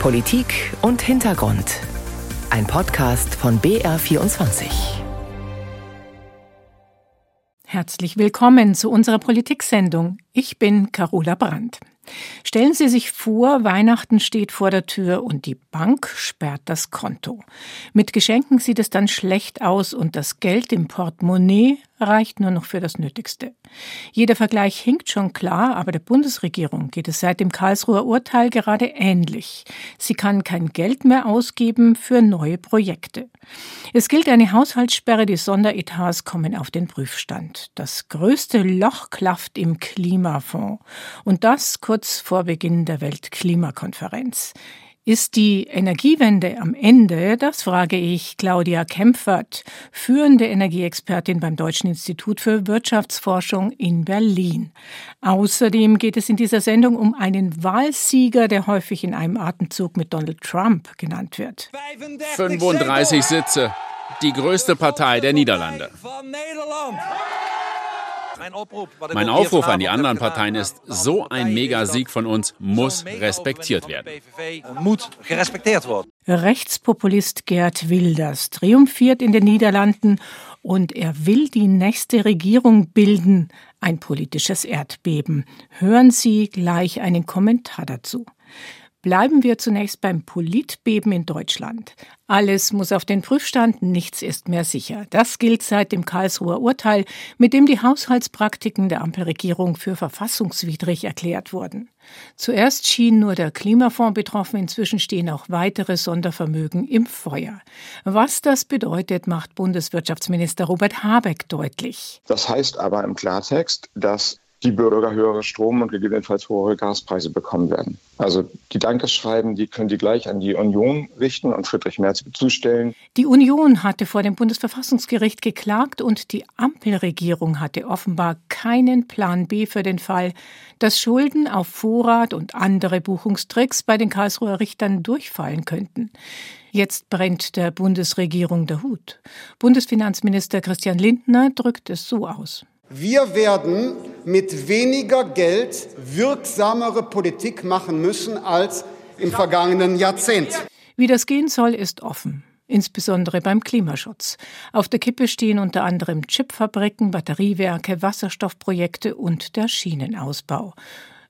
Politik und Hintergrund. Ein Podcast von BR24. Herzlich willkommen zu unserer Politiksendung. Ich bin Carola Brandt. Stellen Sie sich vor, Weihnachten steht vor der Tür und die Bank sperrt das Konto. Mit Geschenken sieht es dann schlecht aus und das Geld im Portemonnaie reicht nur noch für das Nötigste. Jeder Vergleich hinkt schon klar, aber der Bundesregierung geht es seit dem Karlsruher Urteil gerade ähnlich. Sie kann kein Geld mehr ausgeben für neue Projekte. Es gilt eine Haushaltssperre, die Sonderetats kommen auf den Prüfstand. Das größte Loch klafft im Klimafonds. Und das kurz vor Beginn der Weltklimakonferenz. Ist die Energiewende am Ende? Das frage ich Claudia Kempfert, führende Energieexpertin beim Deutschen Institut für Wirtschaftsforschung in Berlin. Außerdem geht es in dieser Sendung um einen Wahlsieger, der häufig in einem Atemzug mit Donald Trump genannt wird. 35 Sitze, die größte Partei der Niederlande. Mein Aufruf an die anderen Parteien ist, so ein Megasieg von uns muss respektiert werden. Rechtspopulist Gerd Wilders triumphiert in den Niederlanden und er will die nächste Regierung bilden. Ein politisches Erdbeben. Hören Sie gleich einen Kommentar dazu. Bleiben wir zunächst beim Politbeben in Deutschland. Alles muss auf den Prüfstand, nichts ist mehr sicher. Das gilt seit dem Karlsruher Urteil, mit dem die Haushaltspraktiken der Ampelregierung für verfassungswidrig erklärt wurden. Zuerst schien nur der Klimafonds betroffen, inzwischen stehen auch weitere Sondervermögen im Feuer. Was das bedeutet, macht Bundeswirtschaftsminister Robert Habeck deutlich. Das heißt aber im Klartext, dass die Bürger höhere Strom- und gegebenenfalls höhere Gaspreise bekommen werden. Also die Dankeschreiben, die können die gleich an die Union richten und Friedrich Merz zustellen. Die Union hatte vor dem Bundesverfassungsgericht geklagt und die Ampelregierung hatte offenbar keinen Plan B für den Fall, dass Schulden auf Vorrat und andere Buchungstricks bei den Karlsruher Richtern durchfallen könnten. Jetzt brennt der Bundesregierung der Hut. Bundesfinanzminister Christian Lindner drückt es so aus. Wir werden mit weniger Geld wirksamere Politik machen müssen als im vergangenen Jahrzehnt. Wie das gehen soll, ist offen. Insbesondere beim Klimaschutz. Auf der Kippe stehen unter anderem Chipfabriken, Batteriewerke, Wasserstoffprojekte und der Schienenausbau.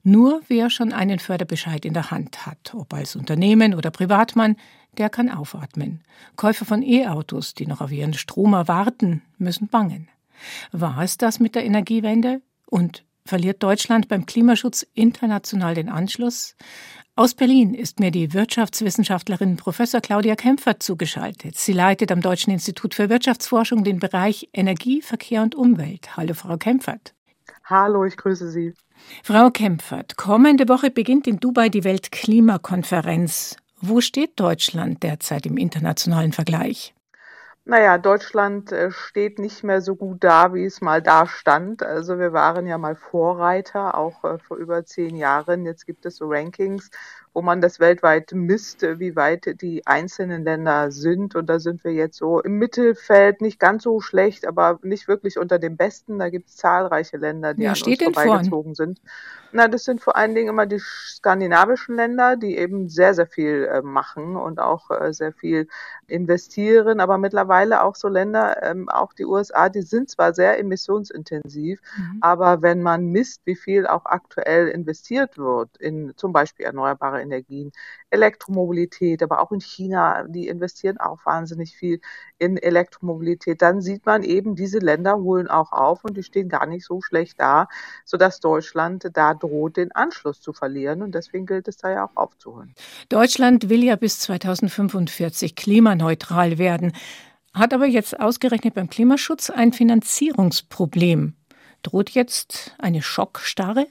Nur wer schon einen Förderbescheid in der Hand hat, ob als Unternehmen oder Privatmann, der kann aufatmen. Käufer von E-Autos, die noch auf ihren Stromer warten, müssen bangen. War es das mit der Energiewende? Und verliert Deutschland beim Klimaschutz international den Anschluss? Aus Berlin ist mir die Wirtschaftswissenschaftlerin Professor Claudia Kempfert zugeschaltet. Sie leitet am Deutschen Institut für Wirtschaftsforschung den Bereich Energie, Verkehr und Umwelt. Hallo, Frau Kempfert. Hallo, ich grüße Sie. Frau Kempfert, kommende Woche beginnt in Dubai die Weltklimakonferenz. Wo steht Deutschland derzeit im internationalen Vergleich? Naja, Deutschland äh, steht nicht mehr so gut da, wie es mal da stand. Also wir waren ja mal Vorreiter, auch äh, vor über zehn Jahren. Jetzt gibt es so Rankings, wo man das weltweit misst, wie weit die einzelnen Länder sind. Und da sind wir jetzt so im Mittelfeld, nicht ganz so schlecht, aber nicht wirklich unter den Besten. Da gibt es zahlreiche Länder, die ja, an uns vorbeigezogen sind. Na, das sind vor allen Dingen immer die skandinavischen Länder, die eben sehr, sehr viel äh, machen und auch äh, sehr viel investieren. Aber mittlerweile auch so Länder, ähm, auch die USA, die sind zwar sehr emissionsintensiv, mhm. aber wenn man misst, wie viel auch aktuell investiert wird in zum Beispiel erneuerbare Energien, Elektromobilität, aber auch in China, die investieren auch wahnsinnig viel in Elektromobilität, dann sieht man eben, diese Länder holen auch auf und die stehen gar nicht so schlecht da, sodass Deutschland da droht, den Anschluss zu verlieren. Und deswegen gilt es da ja auch aufzuholen. Deutschland will ja bis 2045 klimaneutral werden, hat aber jetzt ausgerechnet beim Klimaschutz ein Finanzierungsproblem. Droht jetzt eine Schockstarre?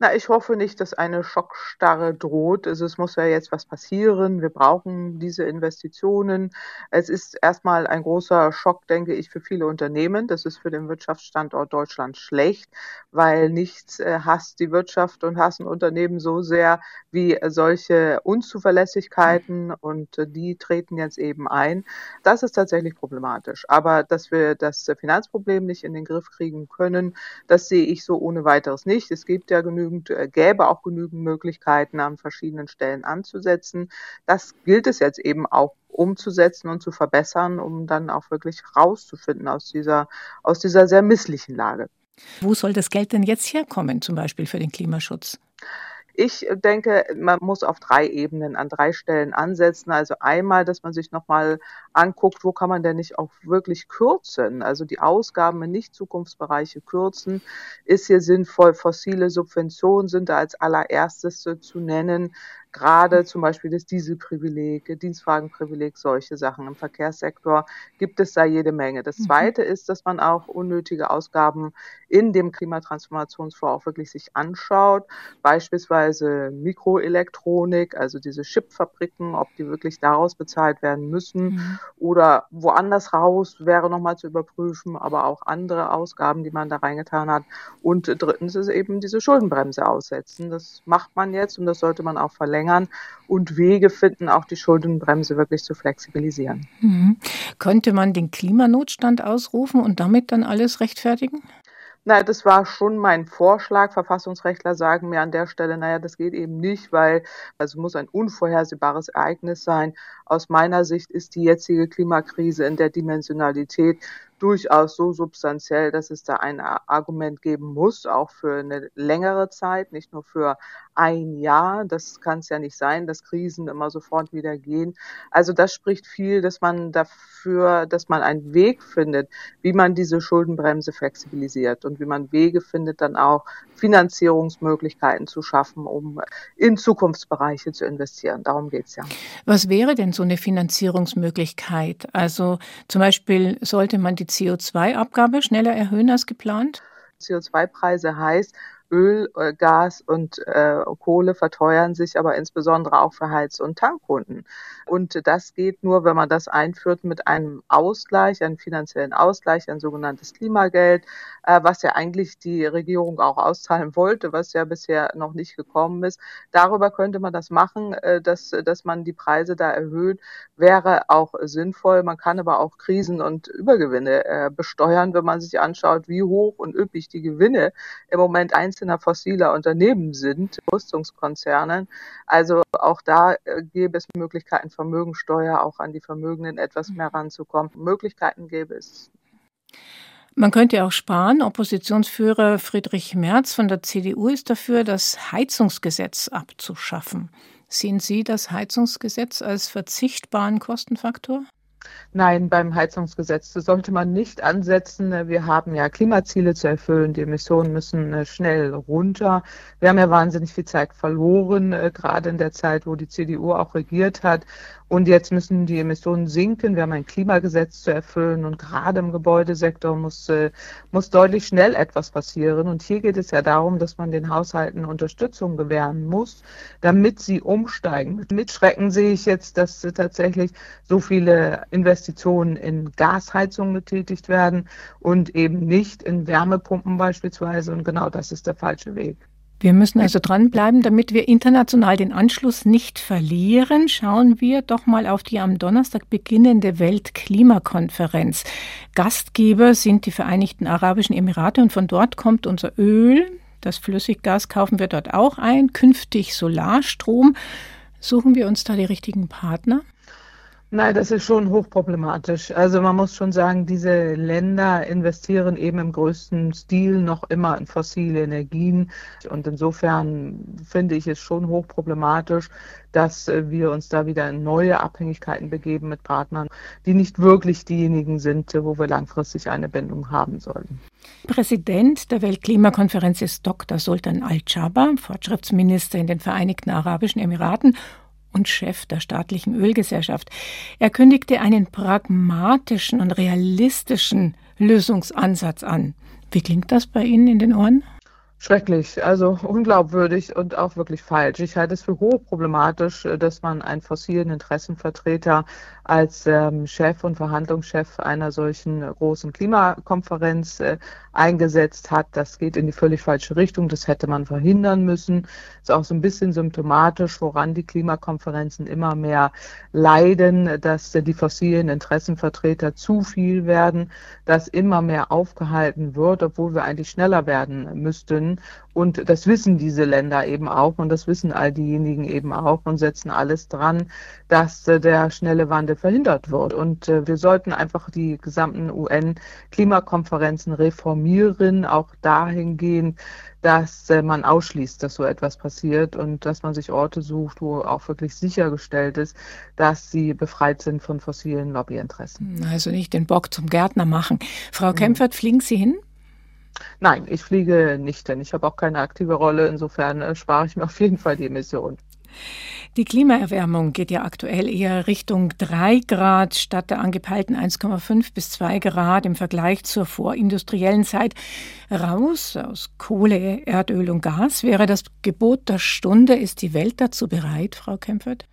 Na, ich hoffe nicht, dass eine Schockstarre droht. Also es muss ja jetzt was passieren. Wir brauchen diese Investitionen. Es ist erstmal ein großer Schock, denke ich, für viele Unternehmen. Das ist für den Wirtschaftsstandort Deutschland schlecht, weil nichts äh, hasst die Wirtschaft und hassen Unternehmen so sehr wie solche Unzuverlässigkeiten und äh, die treten jetzt eben ein. Das ist tatsächlich problematisch. Aber dass wir das Finanzproblem nicht in den Griff kriegen können, das sehe ich so ohne weiteres nicht. Es gibt ja genügend genügend, äh, gäbe auch genügend Möglichkeiten, an verschiedenen Stellen anzusetzen. Das gilt es jetzt eben auch umzusetzen und zu verbessern, um dann auch wirklich rauszufinden aus dieser, aus dieser sehr misslichen Lage. Wo soll das Geld denn jetzt herkommen, zum Beispiel für den Klimaschutz? Ich denke, man muss auf drei Ebenen an drei Stellen ansetzen. Also einmal, dass man sich nochmal anguckt, wo kann man denn nicht auch wirklich kürzen? Also die Ausgaben in Nicht-Zukunftsbereiche kürzen. Ist hier sinnvoll? Fossile Subventionen sind da als allererstes zu nennen gerade zum Beispiel das Dieselprivileg, Dienstwagenprivileg, solche Sachen. Im Verkehrssektor gibt es da jede Menge. Das mhm. Zweite ist, dass man auch unnötige Ausgaben in dem Klimatransformationsfonds auch wirklich sich anschaut, beispielsweise Mikroelektronik, also diese Chipfabriken, ob die wirklich daraus bezahlt werden müssen mhm. oder woanders raus wäre nochmal zu überprüfen, aber auch andere Ausgaben, die man da reingetan hat. Und drittens ist eben diese Schuldenbremse aussetzen. Das macht man jetzt und das sollte man auch verlängern verlängern und Wege finden, auch die Schuldenbremse wirklich zu flexibilisieren. Mhm. Könnte man den Klimanotstand ausrufen und damit dann alles rechtfertigen? Na, das war schon mein Vorschlag. Verfassungsrechtler sagen mir an der Stelle, naja, das geht eben nicht, weil also muss ein unvorhersehbares Ereignis sein. Aus meiner Sicht ist die jetzige Klimakrise in der Dimensionalität durchaus so substanziell, dass es da ein Argument geben muss, auch für eine längere Zeit, nicht nur für ein Jahr. Das kann es ja nicht sein, dass Krisen immer sofort wieder gehen. Also das spricht viel, dass man dafür, dass man einen Weg findet, wie man diese Schuldenbremse flexibilisiert und wie man Wege findet, dann auch Finanzierungsmöglichkeiten zu schaffen, um in Zukunftsbereiche zu investieren. Darum geht's ja. Was wäre denn so eine Finanzierungsmöglichkeit? Also zum Beispiel sollte man die CO2-Abgabe schneller erhöhen als geplant? CO2-Preise heißt, Öl, äh, Gas und äh, Kohle verteuern sich aber insbesondere auch für Heiz- und Tankkunden. Und das geht nur, wenn man das einführt mit einem Ausgleich, einem finanziellen Ausgleich, ein sogenanntes Klimageld, äh, was ja eigentlich die Regierung auch auszahlen wollte, was ja bisher noch nicht gekommen ist. Darüber könnte man das machen, äh, dass, dass man die Preise da erhöht, wäre auch sinnvoll. Man kann aber auch Krisen und Übergewinne äh, besteuern, wenn man sich anschaut, wie hoch und üppig die Gewinne im Moment einzelner fossiler Unternehmen sind, Rüstungskonzernen. Also auch da äh, gäbe es Möglichkeiten, Vermögensteuer auch an die Vermögenden etwas mehr ranzukommen. Möglichkeiten gäbe es. Man könnte auch sparen. Oppositionsführer Friedrich Merz von der CDU ist dafür, das Heizungsgesetz abzuschaffen. Sehen Sie das Heizungsgesetz als verzichtbaren Kostenfaktor? Nein, beim Heizungsgesetz sollte man nicht ansetzen. Wir haben ja Klimaziele zu erfüllen. Die Emissionen müssen äh, schnell runter. Wir haben ja wahnsinnig viel Zeit verloren, äh, gerade in der Zeit, wo die CDU auch regiert hat. Und jetzt müssen die Emissionen sinken. Wir haben ein Klimagesetz zu erfüllen und gerade im Gebäudesektor muss, äh, muss deutlich schnell etwas passieren. Und hier geht es ja darum, dass man den Haushalten Unterstützung gewähren muss, damit sie umsteigen. Mit Schrecken sehe ich jetzt, dass tatsächlich so viele Investitionen in Gasheizungen getätigt werden und eben nicht in Wärmepumpen beispielsweise. Und genau das ist der falsche Weg. Wir müssen also dranbleiben, damit wir international den Anschluss nicht verlieren. Schauen wir doch mal auf die am Donnerstag beginnende Weltklimakonferenz. Gastgeber sind die Vereinigten Arabischen Emirate und von dort kommt unser Öl. Das Flüssiggas kaufen wir dort auch ein, künftig Solarstrom. Suchen wir uns da die richtigen Partner? Nein, das ist schon hochproblematisch. Also man muss schon sagen, diese Länder investieren eben im größten Stil noch immer in fossile Energien. Und insofern finde ich es schon hochproblematisch, dass äh, wir uns da wieder in neue Abhängigkeiten begeben mit Partnern, die nicht wirklich diejenigen sind, wo wir langfristig eine Bindung haben sollen. Präsident der Weltklimakonferenz ist Dr. Sultan Al-Jaber, Fortschrittsminister in den Vereinigten Arabischen Emiraten und Chef der staatlichen Ölgesellschaft. Er kündigte einen pragmatischen und realistischen Lösungsansatz an. Wie klingt das bei Ihnen in den Ohren? Schrecklich, also unglaubwürdig und auch wirklich falsch. Ich halte es für hochproblematisch, dass man einen fossilen Interessenvertreter als ähm, Chef und Verhandlungschef einer solchen großen Klimakonferenz äh, eingesetzt hat. Das geht in die völlig falsche Richtung. Das hätte man verhindern müssen. Ist auch so ein bisschen symptomatisch, woran die Klimakonferenzen immer mehr leiden, dass äh, die fossilen Interessenvertreter zu viel werden, dass immer mehr aufgehalten wird, obwohl wir eigentlich schneller werden müssten können. Und das wissen diese Länder eben auch und das wissen all diejenigen eben auch und setzen alles dran, dass äh, der schnelle Wandel verhindert wird. Und äh, wir sollten einfach die gesamten UN-Klimakonferenzen reformieren, auch dahingehend, dass äh, man ausschließt, dass so etwas passiert und dass man sich Orte sucht, wo auch wirklich sichergestellt ist, dass sie befreit sind von fossilen Lobbyinteressen. Also nicht den Bock zum Gärtner machen. Frau mhm. Kempfert, fliegen Sie hin? Nein, ich fliege nicht denn Ich habe auch keine aktive Rolle. Insofern äh, spare ich mir auf jeden Fall die Emissionen. Die Klimaerwärmung geht ja aktuell eher Richtung 3 Grad statt der angepeilten 1,5 bis 2 Grad im Vergleich zur vorindustriellen Zeit. Raus aus Kohle, Erdöl und Gas wäre das Gebot der Stunde. Ist die Welt dazu bereit, Frau Kempfert?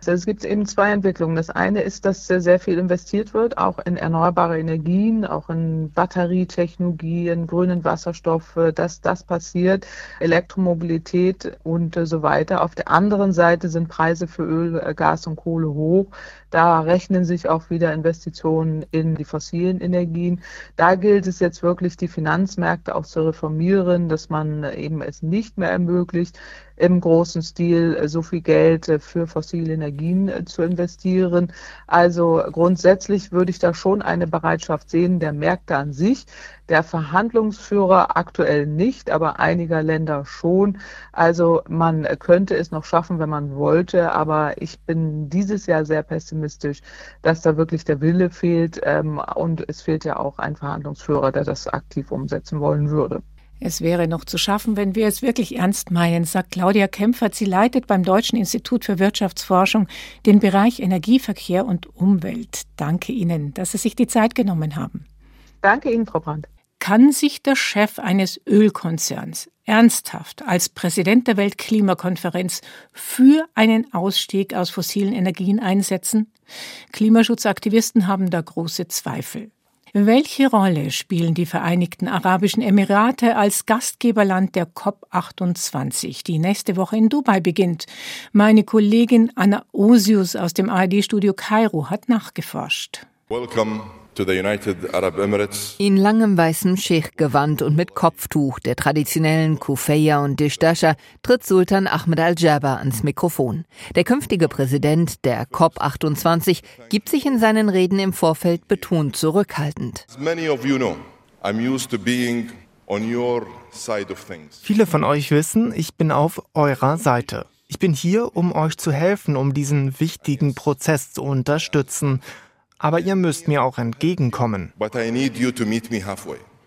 Also es gibt eben zwei Entwicklungen. Das eine ist, dass sehr viel investiert wird, auch in erneuerbare Energien, auch in Batterietechnologie, in grünen Wasserstoff, dass das passiert, Elektromobilität und so weiter. Auf der anderen Seite sind Preise für Öl, Gas und Kohle hoch. Da rechnen sich auch wieder Investitionen in die fossilen Energien. Da gilt es jetzt wirklich, die Finanzmärkte auch zu reformieren, dass man eben es nicht mehr ermöglicht, im großen Stil so viel Geld für fossile Energien zu investieren. Also grundsätzlich würde ich da schon eine Bereitschaft sehen der Märkte an sich, der Verhandlungsführer aktuell nicht, aber einiger Länder schon. Also man könnte es noch schaffen, wenn man wollte, aber ich bin dieses Jahr sehr pessimistisch, dass da wirklich der Wille fehlt ähm, und es fehlt ja auch ein Verhandlungsführer, der das aktiv umsetzen wollen würde. Es wäre noch zu schaffen, wenn wir es wirklich ernst meinen, sagt Claudia Kempfert. Sie leitet beim Deutschen Institut für Wirtschaftsforschung den Bereich Energieverkehr und Umwelt. Danke Ihnen, dass Sie sich die Zeit genommen haben. Danke Ihnen, Frau Brandt. Kann sich der Chef eines Ölkonzerns ernsthaft als Präsident der Weltklimakonferenz für einen Ausstieg aus fossilen Energien einsetzen? Klimaschutzaktivisten haben da große Zweifel. Welche Rolle spielen die Vereinigten Arabischen Emirate als Gastgeberland der COP28, die nächste Woche in Dubai beginnt? Meine Kollegin Anna Osius aus dem ARD-Studio Kairo hat nachgeforscht. Welcome in langem weißem Sheikh-Gewand und mit Kopftuch der traditionellen Kufeya und Dishdasha tritt Sultan Ahmed Al-Jaber ans Mikrofon. Der künftige Präsident der COP28 gibt sich in seinen Reden im Vorfeld betont zurückhaltend. Viele von euch wissen, ich bin auf eurer Seite. Ich bin hier, um euch zu helfen, um diesen wichtigen Prozess zu unterstützen. Aber ihr müsst mir auch entgegenkommen.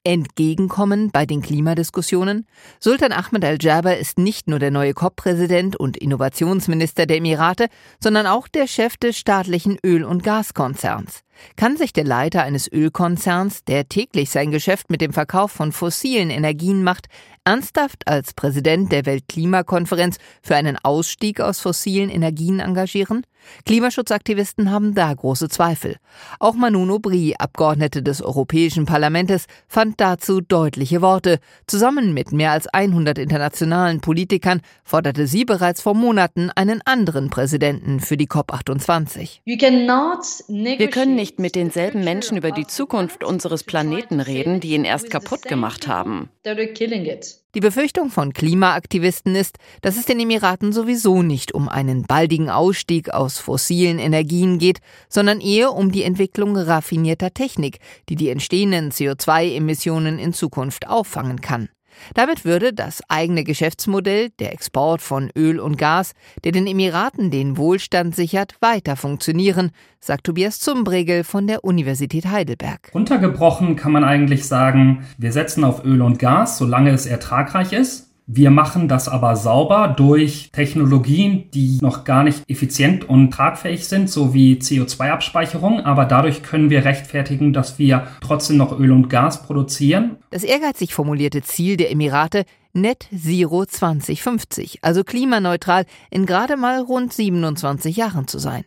Entgegenkommen bei den Klimadiskussionen? Sultan Ahmed Al-Jaber ist nicht nur der neue COP-Präsident und Innovationsminister der Emirate, sondern auch der Chef des staatlichen Öl- und Gaskonzerns. Kann sich der Leiter eines Ölkonzerns, der täglich sein Geschäft mit dem Verkauf von fossilen Energien macht, ernsthaft als Präsident der Weltklimakonferenz für einen Ausstieg aus fossilen Energien engagieren? Klimaschutzaktivisten haben da große Zweifel. Auch Manuno Bri, Abgeordnete des Europäischen Parlaments, fand dazu deutliche Worte. Zusammen mit mehr als 100 internationalen Politikern forderte sie bereits vor Monaten einen anderen Präsidenten für die COP28. Wir können nicht mit denselben Menschen über die Zukunft unseres Planeten reden, die ihn erst kaputt gemacht haben. Die Befürchtung von Klimaaktivisten ist, dass es den Emiraten sowieso nicht um einen baldigen Ausstieg aus fossilen Energien geht, sondern eher um die Entwicklung raffinierter Technik, die die entstehenden CO2-Emissionen in Zukunft auffangen kann. Damit würde das eigene Geschäftsmodell, der Export von Öl und Gas, der den Emiraten den Wohlstand sichert, weiter funktionieren, sagt Tobias Zumbregel von der Universität Heidelberg. Untergebrochen kann man eigentlich sagen, wir setzen auf Öl und Gas, solange es ertragreich ist. Wir machen das aber sauber durch Technologien, die noch gar nicht effizient und tragfähig sind, so wie CO2-Abspeicherung. Aber dadurch können wir rechtfertigen, dass wir trotzdem noch Öl und Gas produzieren. Das ehrgeizig formulierte Ziel der Emirate, Net Zero 2050, also klimaneutral in gerade mal rund 27 Jahren zu sein.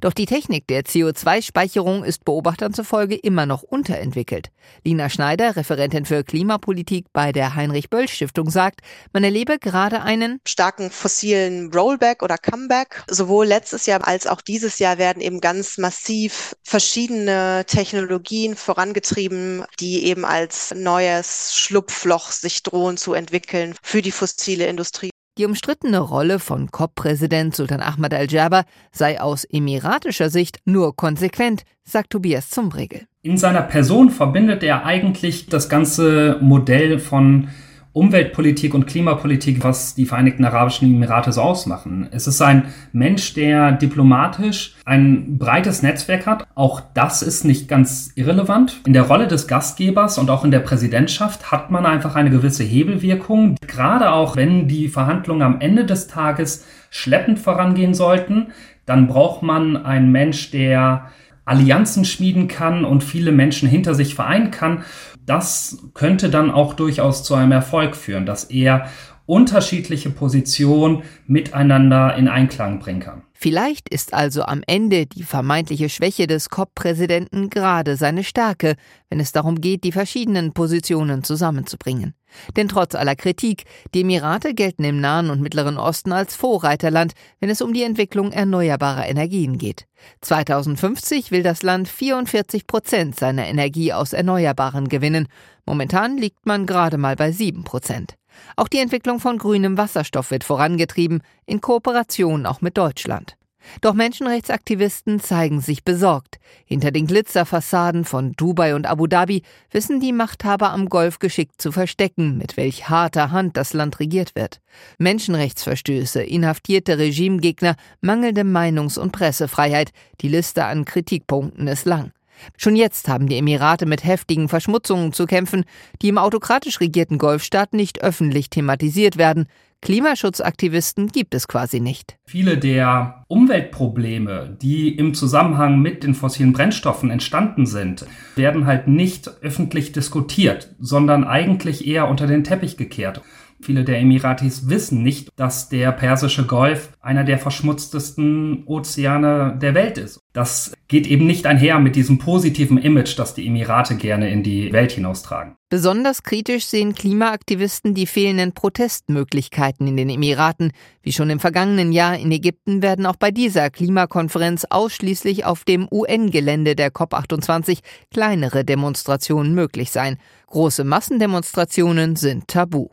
Doch die Technik der CO2-Speicherung ist Beobachtern zufolge immer noch unterentwickelt. Lina Schneider, Referentin für Klimapolitik bei der Heinrich-Böll-Stiftung, sagt, man erlebe gerade einen starken fossilen Rollback oder Comeback. Sowohl letztes Jahr als auch dieses Jahr werden eben ganz massiv verschiedene Technologien vorangetrieben, die eben als neues Schlupfloch sich drohen zu entwickeln für die fossile Industrie. Die umstrittene Rolle von COP-Präsident Sultan Ahmad al-Jaber sei aus emiratischer Sicht nur konsequent, sagt Tobias Zumbregel. In seiner Person verbindet er eigentlich das ganze Modell von Umweltpolitik und Klimapolitik, was die Vereinigten Arabischen Emirate so ausmachen. Es ist ein Mensch, der diplomatisch ein breites Netzwerk hat. Auch das ist nicht ganz irrelevant. In der Rolle des Gastgebers und auch in der Präsidentschaft hat man einfach eine gewisse Hebelwirkung. Gerade auch wenn die Verhandlungen am Ende des Tages schleppend vorangehen sollten, dann braucht man einen Mensch, der Allianzen schmieden kann und viele Menschen hinter sich vereinen kann das könnte dann auch durchaus zu einem Erfolg führen, dass er unterschiedliche Positionen miteinander in Einklang bringen kann. Vielleicht ist also am Ende die vermeintliche Schwäche des COP-Präsidenten gerade seine Stärke, wenn es darum geht, die verschiedenen Positionen zusammenzubringen. Denn trotz aller Kritik, die Emirate gelten im Nahen und Mittleren Osten als Vorreiterland, wenn es um die Entwicklung erneuerbarer Energien geht. 2050 will das Land 44 Prozent seiner Energie aus Erneuerbaren gewinnen. Momentan liegt man gerade mal bei 7 Prozent. Auch die Entwicklung von grünem Wasserstoff wird vorangetrieben, in Kooperation auch mit Deutschland. Doch Menschenrechtsaktivisten zeigen sich besorgt. Hinter den Glitzerfassaden von Dubai und Abu Dhabi wissen die Machthaber am Golf geschickt zu verstecken, mit welch harter Hand das Land regiert wird. Menschenrechtsverstöße, inhaftierte Regimegegner, mangelnde Meinungs- und Pressefreiheit, die Liste an Kritikpunkten ist lang. Schon jetzt haben die Emirate mit heftigen Verschmutzungen zu kämpfen, die im autokratisch regierten Golfstaat nicht öffentlich thematisiert werden. Klimaschutzaktivisten gibt es quasi nicht. Viele der Umweltprobleme, die im Zusammenhang mit den fossilen Brennstoffen entstanden sind, werden halt nicht öffentlich diskutiert, sondern eigentlich eher unter den Teppich gekehrt. Viele der Emiratis wissen nicht, dass der Persische Golf einer der verschmutztesten Ozeane der Welt ist. Das geht eben nicht einher mit diesem positiven Image, das die Emirate gerne in die Welt hinaustragen. Besonders kritisch sehen Klimaaktivisten die fehlenden Protestmöglichkeiten in den Emiraten. Wie schon im vergangenen Jahr in Ägypten werden auch bei dieser Klimakonferenz ausschließlich auf dem UN-Gelände der COP28 kleinere Demonstrationen möglich sein. Große Massendemonstrationen sind tabu.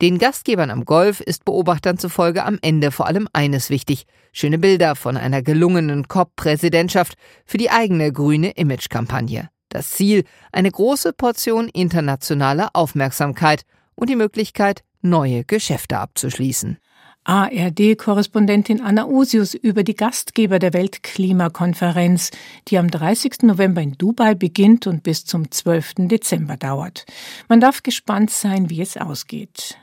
Den Gastgebern am Golf ist Beobachtern zufolge am Ende vor allem eines wichtig: schöne Bilder von einer gelungenen COP-Präsidentschaft für die eigene grüne Imagekampagne. Das Ziel: eine große Portion internationaler Aufmerksamkeit und die Möglichkeit, neue Geschäfte abzuschließen. ARD-Korrespondentin Anna Usius über die Gastgeber der Weltklimakonferenz, die am 30. November in Dubai beginnt und bis zum 12. Dezember dauert. Man darf gespannt sein, wie es ausgeht.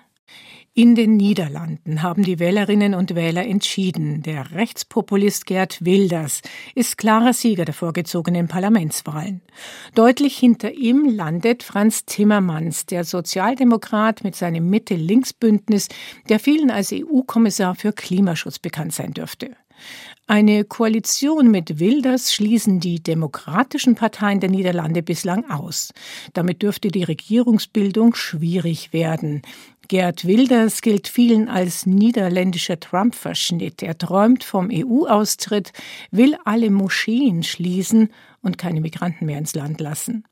In den Niederlanden haben die Wählerinnen und Wähler entschieden. Der Rechtspopulist Gerd Wilders ist klarer Sieger der vorgezogenen Parlamentswahlen. Deutlich hinter ihm landet Franz Timmermans, der Sozialdemokrat mit seinem Mitte-Links-Bündnis, der vielen als EU-Kommissar für Klimaschutz bekannt sein dürfte. Eine Koalition mit Wilders schließen die demokratischen Parteien der Niederlande bislang aus. Damit dürfte die Regierungsbildung schwierig werden. Gerd Wilders gilt vielen als niederländischer Trump-Verschnitt. Er träumt vom EU-Austritt, will alle Moscheen schließen und keine Migranten mehr ins Land lassen.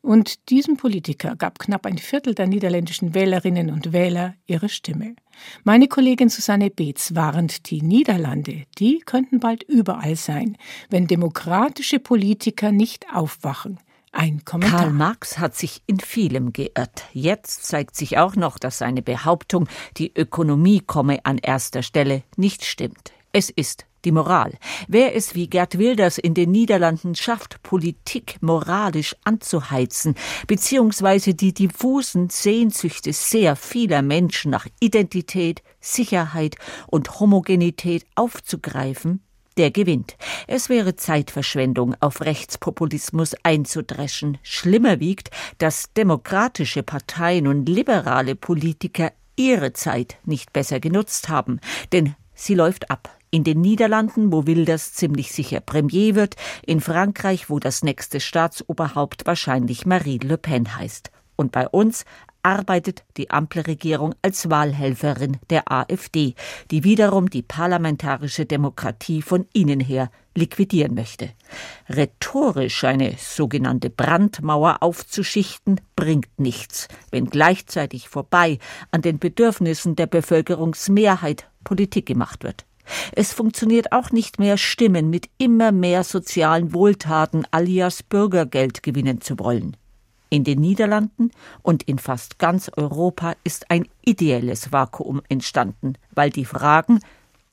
Und diesem Politiker gab knapp ein Viertel der niederländischen Wählerinnen und Wähler ihre Stimme. Meine Kollegin Susanne Beetz warnt, die Niederlande, die könnten bald überall sein, wenn demokratische Politiker nicht aufwachen. Ein Kommentar. Karl Marx hat sich in vielem geirrt. Jetzt zeigt sich auch noch, dass seine Behauptung, die Ökonomie komme an erster Stelle, nicht stimmt. Es ist die Moral. Wer es wie Gerd Wilders in den Niederlanden schafft, Politik moralisch anzuheizen, beziehungsweise die diffusen Sehnsüchte sehr vieler Menschen nach Identität, Sicherheit und Homogenität aufzugreifen, der gewinnt. Es wäre Zeitverschwendung, auf Rechtspopulismus einzudreschen. Schlimmer wiegt, dass demokratische Parteien und liberale Politiker ihre Zeit nicht besser genutzt haben, denn sie läuft ab. In den Niederlanden, wo Wilders ziemlich sicher Premier wird, in Frankreich, wo das nächste Staatsoberhaupt wahrscheinlich Marine Le Pen heißt. Und bei uns arbeitet die Ampelregierung als Wahlhelferin der AfD, die wiederum die parlamentarische Demokratie von innen her liquidieren möchte. Rhetorisch eine sogenannte Brandmauer aufzuschichten, bringt nichts, wenn gleichzeitig vorbei an den Bedürfnissen der Bevölkerungsmehrheit Politik gemacht wird. Es funktioniert auch nicht mehr, Stimmen mit immer mehr sozialen Wohltaten alias Bürgergeld gewinnen zu wollen. In den Niederlanden und in fast ganz Europa ist ein ideelles Vakuum entstanden, weil die Fragen,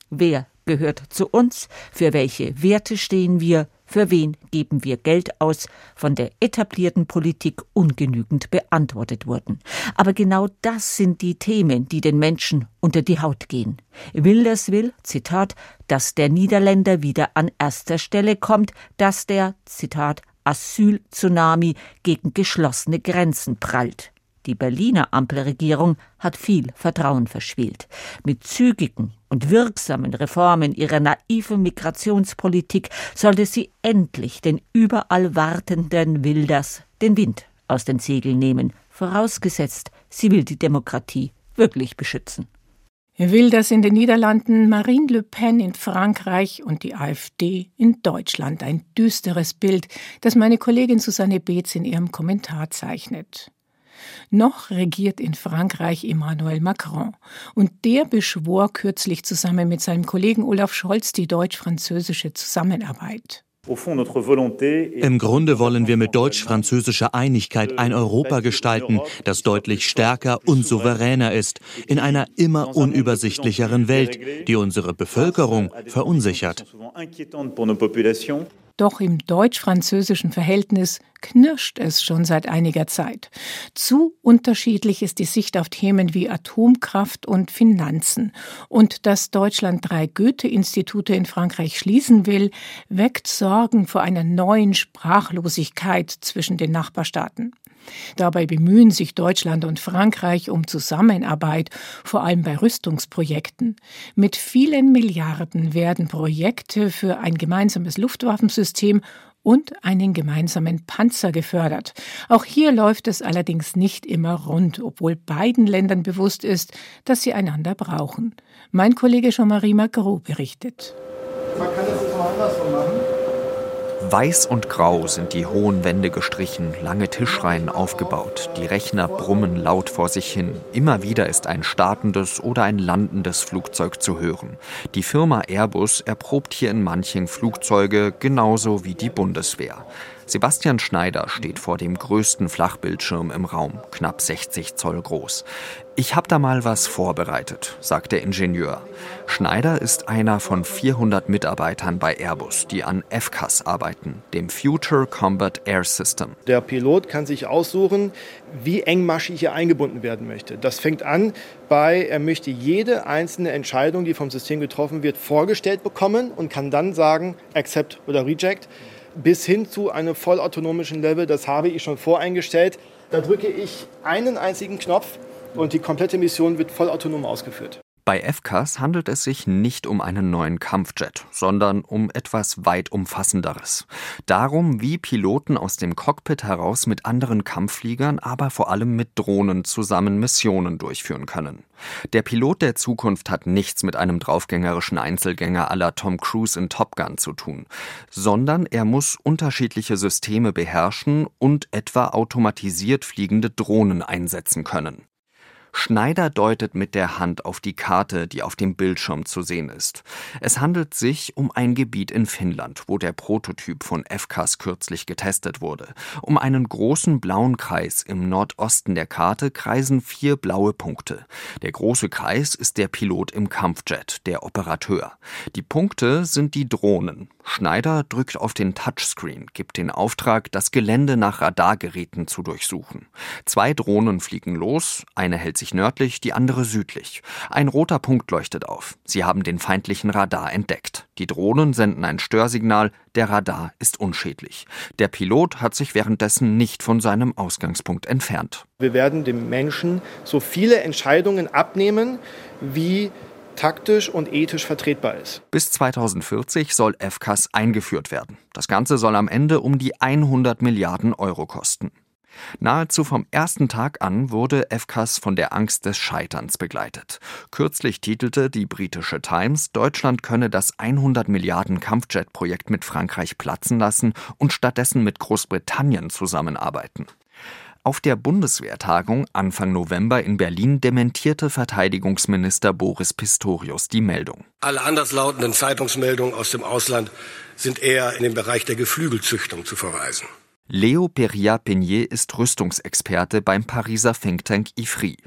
wer gehört zu uns, für welche Werte stehen wir, für wen geben wir Geld aus, von der etablierten Politik ungenügend beantwortet wurden. Aber genau das sind die Themen, die den Menschen unter die Haut gehen. Wilders will, Zitat, dass der Niederländer wieder an erster Stelle kommt, dass der, Zitat, Asyl-Tsunami gegen geschlossene Grenzen prallt. Die Berliner Ampelregierung hat viel Vertrauen verspielt. Mit zügigen und wirksamen Reformen ihrer naiven Migrationspolitik sollte sie endlich den überall wartenden Wilders den Wind aus den Segeln nehmen, vorausgesetzt, sie will die Demokratie wirklich beschützen. Er will, dass in den Niederlanden Marine Le Pen in Frankreich und die AfD in Deutschland ein düsteres Bild, das meine Kollegin Susanne Beetz in ihrem Kommentar zeichnet. Noch regiert in Frankreich Emmanuel Macron, und der beschwor kürzlich zusammen mit seinem Kollegen Olaf Scholz die deutsch-französische Zusammenarbeit. Im Grunde wollen wir mit deutsch-französischer Einigkeit ein Europa gestalten, das deutlich stärker und souveräner ist, in einer immer unübersichtlicheren Welt, die unsere Bevölkerung verunsichert. Doch im deutsch-französischen Verhältnis knirscht es schon seit einiger Zeit. Zu unterschiedlich ist die Sicht auf Themen wie Atomkraft und Finanzen. Und dass Deutschland drei Goethe-Institute in Frankreich schließen will, weckt Sorgen vor einer neuen Sprachlosigkeit zwischen den Nachbarstaaten. Dabei bemühen sich Deutschland und Frankreich um Zusammenarbeit, vor allem bei Rüstungsprojekten. Mit vielen Milliarden werden Projekte für ein gemeinsames Luftwaffensystem und einen gemeinsamen Panzer gefördert. Auch hier läuft es allerdings nicht immer rund, obwohl beiden Ländern bewusst ist, dass sie einander brauchen. Mein Kollege Jean-Marie Macron berichtet. Man kann Weiß und grau sind die hohen Wände gestrichen, lange Tischreihen aufgebaut, die Rechner brummen laut vor sich hin. Immer wieder ist ein startendes oder ein landendes Flugzeug zu hören. Die Firma Airbus erprobt hier in manchen Flugzeuge genauso wie die Bundeswehr. Sebastian Schneider steht vor dem größten Flachbildschirm im Raum, knapp 60 Zoll groß. Ich habe da mal was vorbereitet, sagt der Ingenieur. Schneider ist einer von 400 Mitarbeitern bei Airbus, die an FCAS arbeiten, dem Future Combat Air System. Der Pilot kann sich aussuchen, wie engmaschig er eingebunden werden möchte. Das fängt an bei, er möchte jede einzelne Entscheidung, die vom System getroffen wird, vorgestellt bekommen und kann dann sagen, accept oder reject bis hin zu einem vollautonomischen Level. Das habe ich schon voreingestellt. Da drücke ich einen einzigen Knopf und die komplette Mission wird vollautonom ausgeführt. Bei FCAS handelt es sich nicht um einen neuen Kampfjet, sondern um etwas weit umfassenderes. Darum, wie Piloten aus dem Cockpit heraus mit anderen Kampffliegern, aber vor allem mit Drohnen zusammen Missionen durchführen können. Der Pilot der Zukunft hat nichts mit einem draufgängerischen Einzelgänger aller Tom Cruise in Top Gun zu tun, sondern er muss unterschiedliche Systeme beherrschen und etwa automatisiert fliegende Drohnen einsetzen können. Schneider deutet mit der Hand auf die Karte, die auf dem Bildschirm zu sehen ist. Es handelt sich um ein Gebiet in Finnland, wo der Prototyp von FCAS kürzlich getestet wurde. Um einen großen blauen Kreis im Nordosten der Karte kreisen vier blaue Punkte. Der große Kreis ist der Pilot im Kampfjet, der Operateur. Die Punkte sind die Drohnen. Schneider drückt auf den Touchscreen, gibt den Auftrag, das Gelände nach Radargeräten zu durchsuchen. Zwei Drohnen fliegen los, eine hält sich nördlich, die andere südlich. Ein roter Punkt leuchtet auf. Sie haben den feindlichen Radar entdeckt. Die Drohnen senden ein Störsignal, der Radar ist unschädlich. Der Pilot hat sich währenddessen nicht von seinem Ausgangspunkt entfernt. Wir werden dem Menschen so viele Entscheidungen abnehmen, wie taktisch und ethisch vertretbar ist. Bis 2040 soll FCAS eingeführt werden. Das Ganze soll am Ende um die 100 Milliarden Euro kosten. Nahezu vom ersten Tag an wurde FCAS von der Angst des Scheiterns begleitet. Kürzlich titelte die britische Times, Deutschland könne das 100 Milliarden Kampfjet-Projekt mit Frankreich platzen lassen und stattdessen mit Großbritannien zusammenarbeiten. Auf der Bundeswehrtagung Anfang November in Berlin dementierte Verteidigungsminister Boris Pistorius die Meldung. Alle anderslautenden Zeitungsmeldungen aus dem Ausland sind eher in den Bereich der Geflügelzüchtung zu verweisen. Leo Peria-Penier ist Rüstungsexperte beim Pariser Think Tank IFRI.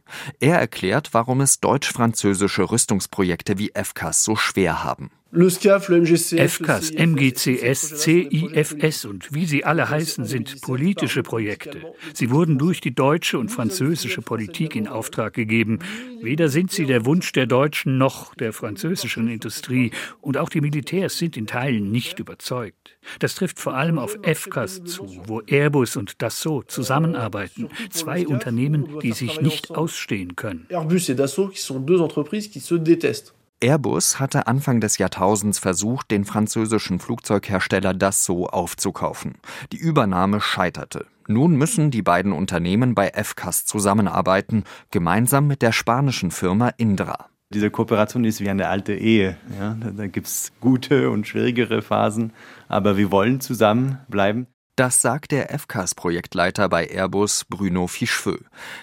Er erklärt, warum es deutsch-französische Rüstungsprojekte wie FCAS so schwer haben. FCAS, MGCS, CIFS und wie sie alle heißen, sind politische Projekte. Sie wurden durch die deutsche und französische Politik in Auftrag gegeben. Weder sind sie der Wunsch der deutschen noch der französischen Industrie und auch die Militärs sind in Teilen nicht überzeugt. Das trifft vor allem auf FCAS zu, wo Airbus und Dassault zusammenarbeiten. Zwei Unternehmen, die sich nicht ausstehen können. Airbus et Dassault, qui sont deux entreprises qui se détestent. Airbus hatte Anfang des Jahrtausends versucht, den französischen Flugzeughersteller Dassault aufzukaufen. Die Übernahme scheiterte. Nun müssen die beiden Unternehmen bei FCAS zusammenarbeiten, gemeinsam mit der spanischen Firma Indra. Diese Kooperation ist wie eine alte Ehe. Ja? Da, da gibt es gute und schwierigere Phasen, aber wir wollen zusammenbleiben. Das sagt der FCAS-Projektleiter bei Airbus Bruno Fichefeu.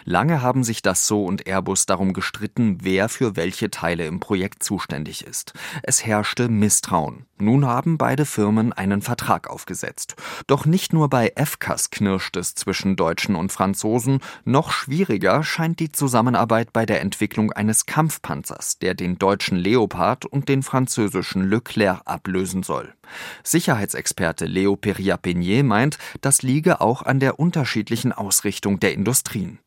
Lange haben sich Dassault und Airbus darum gestritten, wer für welche Teile im Projekt zuständig ist. Es herrschte Misstrauen. Nun haben beide Firmen einen Vertrag aufgesetzt. Doch nicht nur bei FCAS knirscht es zwischen Deutschen und Franzosen, noch schwieriger scheint die Zusammenarbeit bei der Entwicklung eines Kampfpanzers, der den deutschen Leopard und den französischen Leclerc ablösen soll. Sicherheitsexperte Leo Peria-Penier meint, das liege auch an der unterschiedlichen Ausrichtung der Industrien.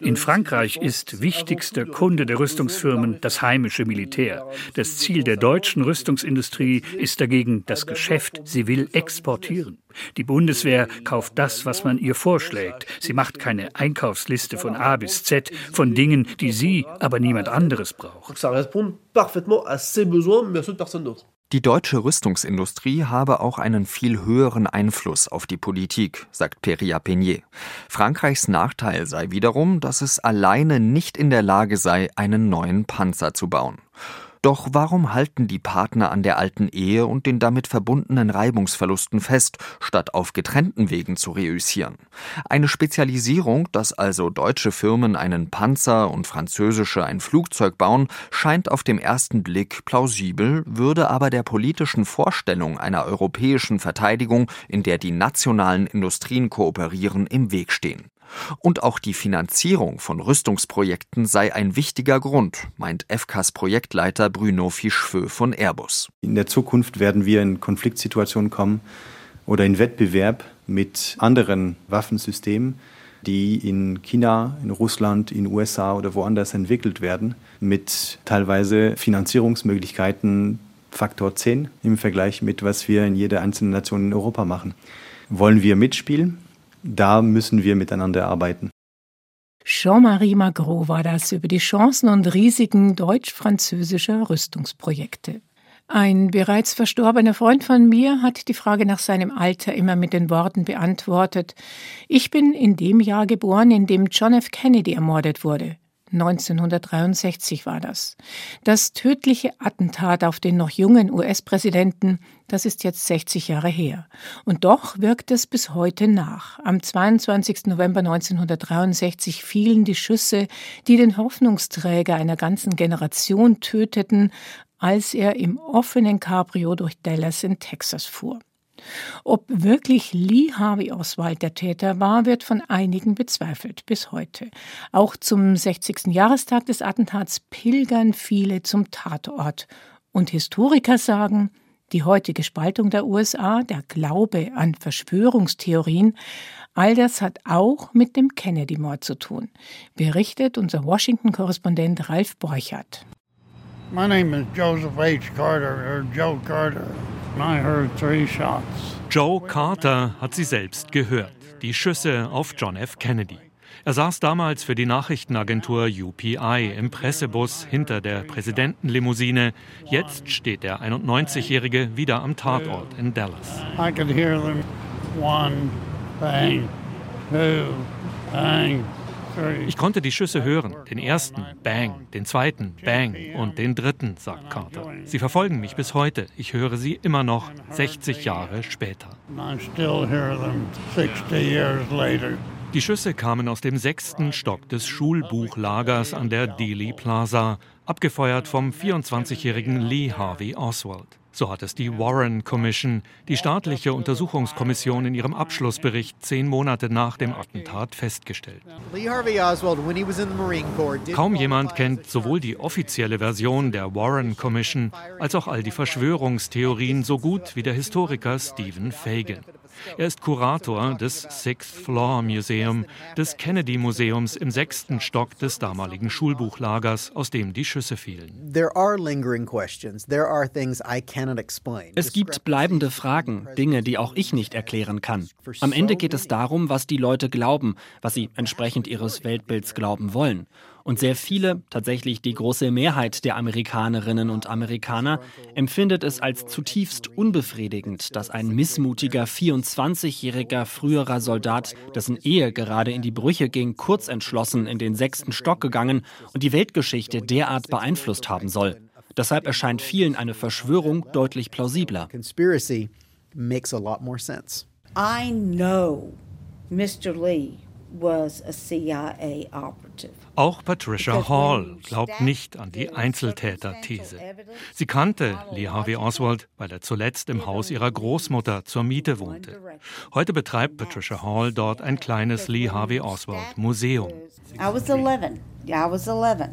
In Frankreich ist wichtigster Kunde der Rüstungsfirmen das heimische Militär. Das Ziel der deutschen Rüstungsindustrie ist dagegen das Geschäft. Sie will exportieren. Die Bundeswehr kauft das, was man ihr vorschlägt. Sie macht keine Einkaufsliste von A bis Z von Dingen, die sie, aber niemand anderes braucht. Die deutsche Rüstungsindustrie habe auch einen viel höheren Einfluss auf die Politik, sagt Peria Penier. Frankreichs Nachteil sei wiederum, dass es alleine nicht in der Lage sei, einen neuen Panzer zu bauen. Doch warum halten die Partner an der alten Ehe und den damit verbundenen Reibungsverlusten fest, statt auf getrennten Wegen zu reüssieren? Eine Spezialisierung, dass also deutsche Firmen einen Panzer und französische ein Flugzeug bauen, scheint auf dem ersten Blick plausibel, würde aber der politischen Vorstellung einer europäischen Verteidigung, in der die nationalen Industrien kooperieren, im Weg stehen. Und auch die Finanzierung von Rüstungsprojekten sei ein wichtiger Grund, meint FKs Projektleiter Bruno Fischfö von Airbus. In der Zukunft werden wir in Konfliktsituationen kommen oder in Wettbewerb mit anderen Waffensystemen, die in China, in Russland, in USA oder woanders entwickelt werden, mit teilweise Finanzierungsmöglichkeiten Faktor 10 im Vergleich mit was wir in jeder einzelnen Nation in Europa machen. Wollen wir mitspielen? Da müssen wir miteinander arbeiten. Jean-Marie Magro war das über die Chancen und Risiken deutsch-französischer Rüstungsprojekte. Ein bereits verstorbener Freund von mir hat die Frage nach seinem Alter immer mit den Worten beantwortet Ich bin in dem Jahr geboren, in dem John F. Kennedy ermordet wurde. 1963 war das. Das tödliche Attentat auf den noch jungen US-Präsidenten, das ist jetzt 60 Jahre her. Und doch wirkt es bis heute nach. Am 22. November 1963 fielen die Schüsse, die den Hoffnungsträger einer ganzen Generation töteten, als er im offenen Cabrio durch Dallas in Texas fuhr. Ob wirklich Lee Harvey Oswald der Täter war, wird von einigen bezweifelt bis heute. Auch zum 60. Jahrestag des Attentats pilgern viele zum Tatort. Und Historiker sagen, die heutige Spaltung der USA, der Glaube an Verschwörungstheorien, all das hat auch mit dem Kennedy-Mord zu tun, berichtet unser Washington-Korrespondent Ralf Borchert. My name is Joseph H. Carter, or Joe Carter. Joe Carter hat sie selbst gehört, die Schüsse auf John F. Kennedy. Er saß damals für die Nachrichtenagentur UPI im Pressebus hinter der Präsidentenlimousine. Jetzt steht der 91-Jährige wieder am Tatort in Dallas. I could hear them. One, bang, two, bang, ich konnte die Schüsse hören. Den ersten, Bang, den zweiten, Bang und den dritten, sagt Carter. Sie verfolgen mich bis heute. Ich höre sie immer noch 60 Jahre später. Die Schüsse kamen aus dem sechsten Stock des Schulbuchlagers an der Dealey Plaza, abgefeuert vom 24-jährigen Lee Harvey Oswald. So hat es die Warren Commission, die staatliche Untersuchungskommission, in ihrem Abschlussbericht zehn Monate nach dem Attentat festgestellt. Kaum jemand kennt sowohl die offizielle Version der Warren Commission als auch all die Verschwörungstheorien so gut wie der Historiker Stephen Fagan. Er ist Kurator des Sixth Floor Museum, des Kennedy Museums im sechsten Stock des damaligen Schulbuchlagers, aus dem die Schüsse fielen. Es gibt bleibende Fragen, Dinge, die auch ich nicht erklären kann. Am Ende geht es darum, was die Leute glauben, was sie entsprechend ihres Weltbilds glauben wollen. Und sehr viele, tatsächlich die große Mehrheit der Amerikanerinnen und Amerikaner, empfindet es als zutiefst unbefriedigend, dass ein missmutiger 24-jähriger früherer Soldat, dessen Ehe gerade in die Brüche ging, kurzentschlossen in den sechsten Stock gegangen und die Weltgeschichte derart beeinflusst haben soll. Deshalb erscheint vielen eine Verschwörung deutlich plausibler. I know Mr. Lee was a CIA operative. Auch Patricia Hall glaubt nicht an die Einzeltäter-These. Sie kannte Lee Harvey Oswald, weil er zuletzt im Haus ihrer Großmutter zur Miete wohnte. Heute betreibt Patricia Hall dort ein kleines Lee Harvey Oswald Museum. I was 11. Yeah, I was 11.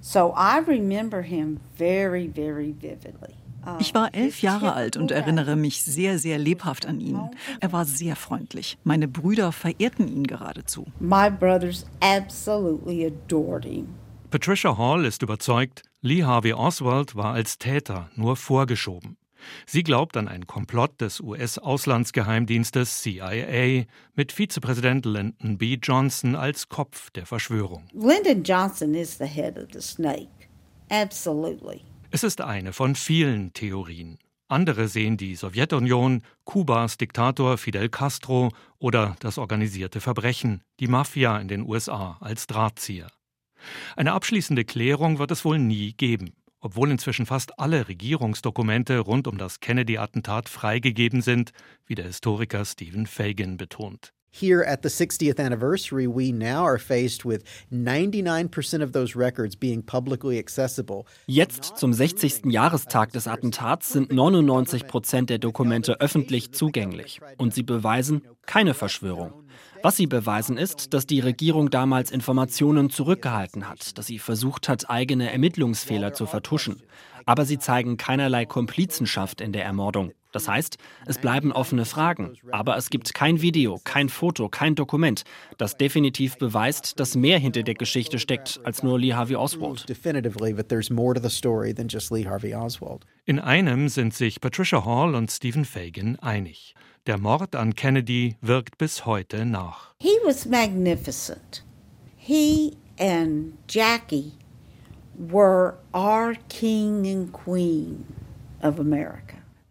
So I remember him very, very vividly. Ich war elf Jahre alt und erinnere mich sehr, sehr lebhaft an ihn. Er war sehr freundlich. Meine Brüder verehrten ihn geradezu. My brothers absolutely adored him. Patricia Hall ist überzeugt, Lee Harvey Oswald war als Täter nur vorgeschoben. Sie glaubt an ein Komplott des US-Auslandsgeheimdienstes CIA mit Vizepräsident Lyndon B. Johnson als Kopf der Verschwörung. Lyndon Johnson is the head of the snake. Absolutely. Es ist eine von vielen Theorien. Andere sehen die Sowjetunion, Kubas Diktator Fidel Castro oder das organisierte Verbrechen, die Mafia in den USA als Drahtzieher. Eine abschließende Klärung wird es wohl nie geben, obwohl inzwischen fast alle Regierungsdokumente rund um das Kennedy-Attentat freigegeben sind, wie der Historiker Stephen Fagan betont. Here at the 60th anniversary, we now are faced with 99% of those records being publicly accessible. Jetzt zum 60. Jahrestag des Attentats sind 99 Prozent der Dokumente öffentlich zugänglich und sie beweisen keine Verschwörung. Was sie beweisen ist, dass die Regierung damals Informationen zurückgehalten hat, dass sie versucht hat, eigene Ermittlungsfehler zu vertuschen. Aber sie zeigen keinerlei Komplizenschaft in der Ermordung. Das heißt, es bleiben offene Fragen, aber es gibt kein Video, kein Foto, kein Dokument, das definitiv beweist, dass mehr hinter der Geschichte steckt als nur Lee Harvey Oswald. In einem sind sich Patricia Hall und Stephen Fagan einig. Der Mord an Kennedy wirkt bis heute nach. He was magnificent. He and Jackie were our king and queen of America.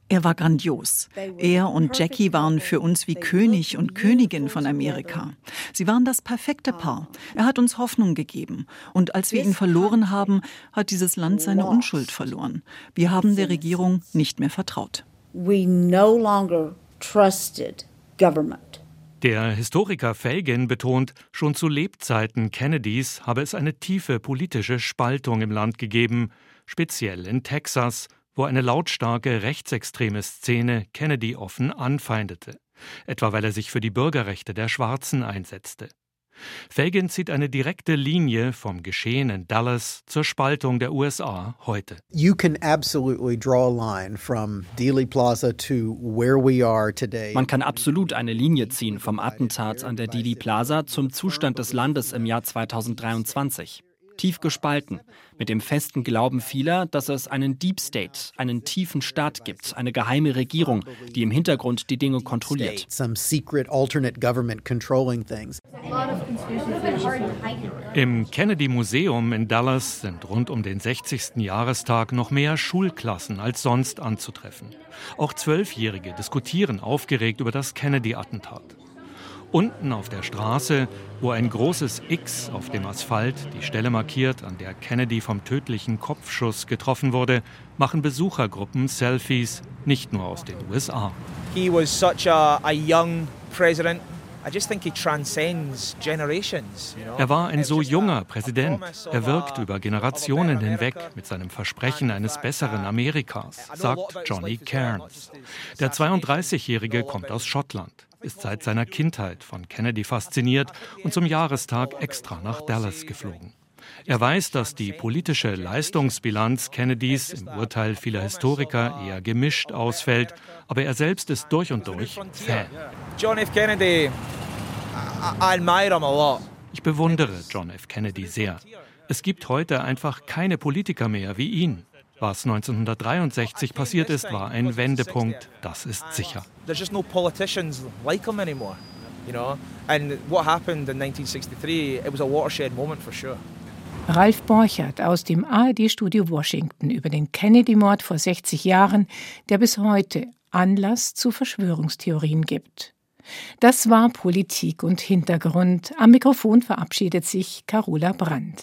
Er war grandios. Er und Jackie waren für uns wie König und Königin von Amerika. Sie waren das perfekte Paar. Er hat uns Hoffnung gegeben. Und als wir ihn verloren haben, hat dieses Land seine Unschuld verloren. Wir haben der Regierung nicht mehr vertraut. We no longer trusted government. Der Historiker Fagan betont, schon zu Lebzeiten Kennedys habe es eine tiefe politische Spaltung im Land gegeben, speziell in Texas, wo eine lautstarke rechtsextreme Szene Kennedy offen anfeindete, etwa weil er sich für die Bürgerrechte der Schwarzen einsetzte. Fagan zieht eine direkte Linie vom Geschehen in Dallas zur Spaltung der USA heute. You can absolutely draw a line from Dealey Plaza to where we are today. Man kann absolut eine Linie ziehen vom Attentat an der Dealey Plaza zum Zustand des Landes im Jahr 2023. tief gespalten, mit dem festen Glauben vieler, dass es einen Deep State, einen tiefen Staat gibt, eine geheime Regierung, die im Hintergrund die Dinge kontrolliert. Im Kennedy Museum in Dallas sind rund um den 60. Jahrestag noch mehr Schulklassen als sonst anzutreffen. Auch Zwölfjährige diskutieren aufgeregt über das Kennedy-Attentat. Unten auf der Straße, wo ein großes X auf dem Asphalt die Stelle markiert, an der Kennedy vom tödlichen Kopfschuss getroffen wurde, machen Besuchergruppen Selfies, nicht nur aus den USA. He was such a, a young president. Er war ein so junger Präsident. Er wirkt über Generationen hinweg mit seinem Versprechen eines besseren Amerikas, sagt Johnny Cairns. Der 32-Jährige kommt aus Schottland ist seit seiner Kindheit von Kennedy fasziniert und zum Jahrestag extra nach Dallas geflogen. Er weiß, dass die politische Leistungsbilanz Kennedys im Urteil vieler Historiker eher gemischt ausfällt, aber er selbst ist durch und durch Fan. John F. Kennedy, I admire him a lot. Ich bewundere John F. Kennedy sehr. Es gibt heute einfach keine Politiker mehr wie ihn. Was 1963 passiert ist, war ein Wendepunkt, das ist sicher. There's just no politicians like him anymore, you know. And what happened in 1963, it was a watershed moment for sure. Ralf Borchert aus dem ARD-Studio Washington über den Kennedy-Mord vor 60 Jahren, der bis heute Anlass zu Verschwörungstheorien gibt. Das war Politik und Hintergrund. Am Mikrofon verabschiedet sich Carola Brandt.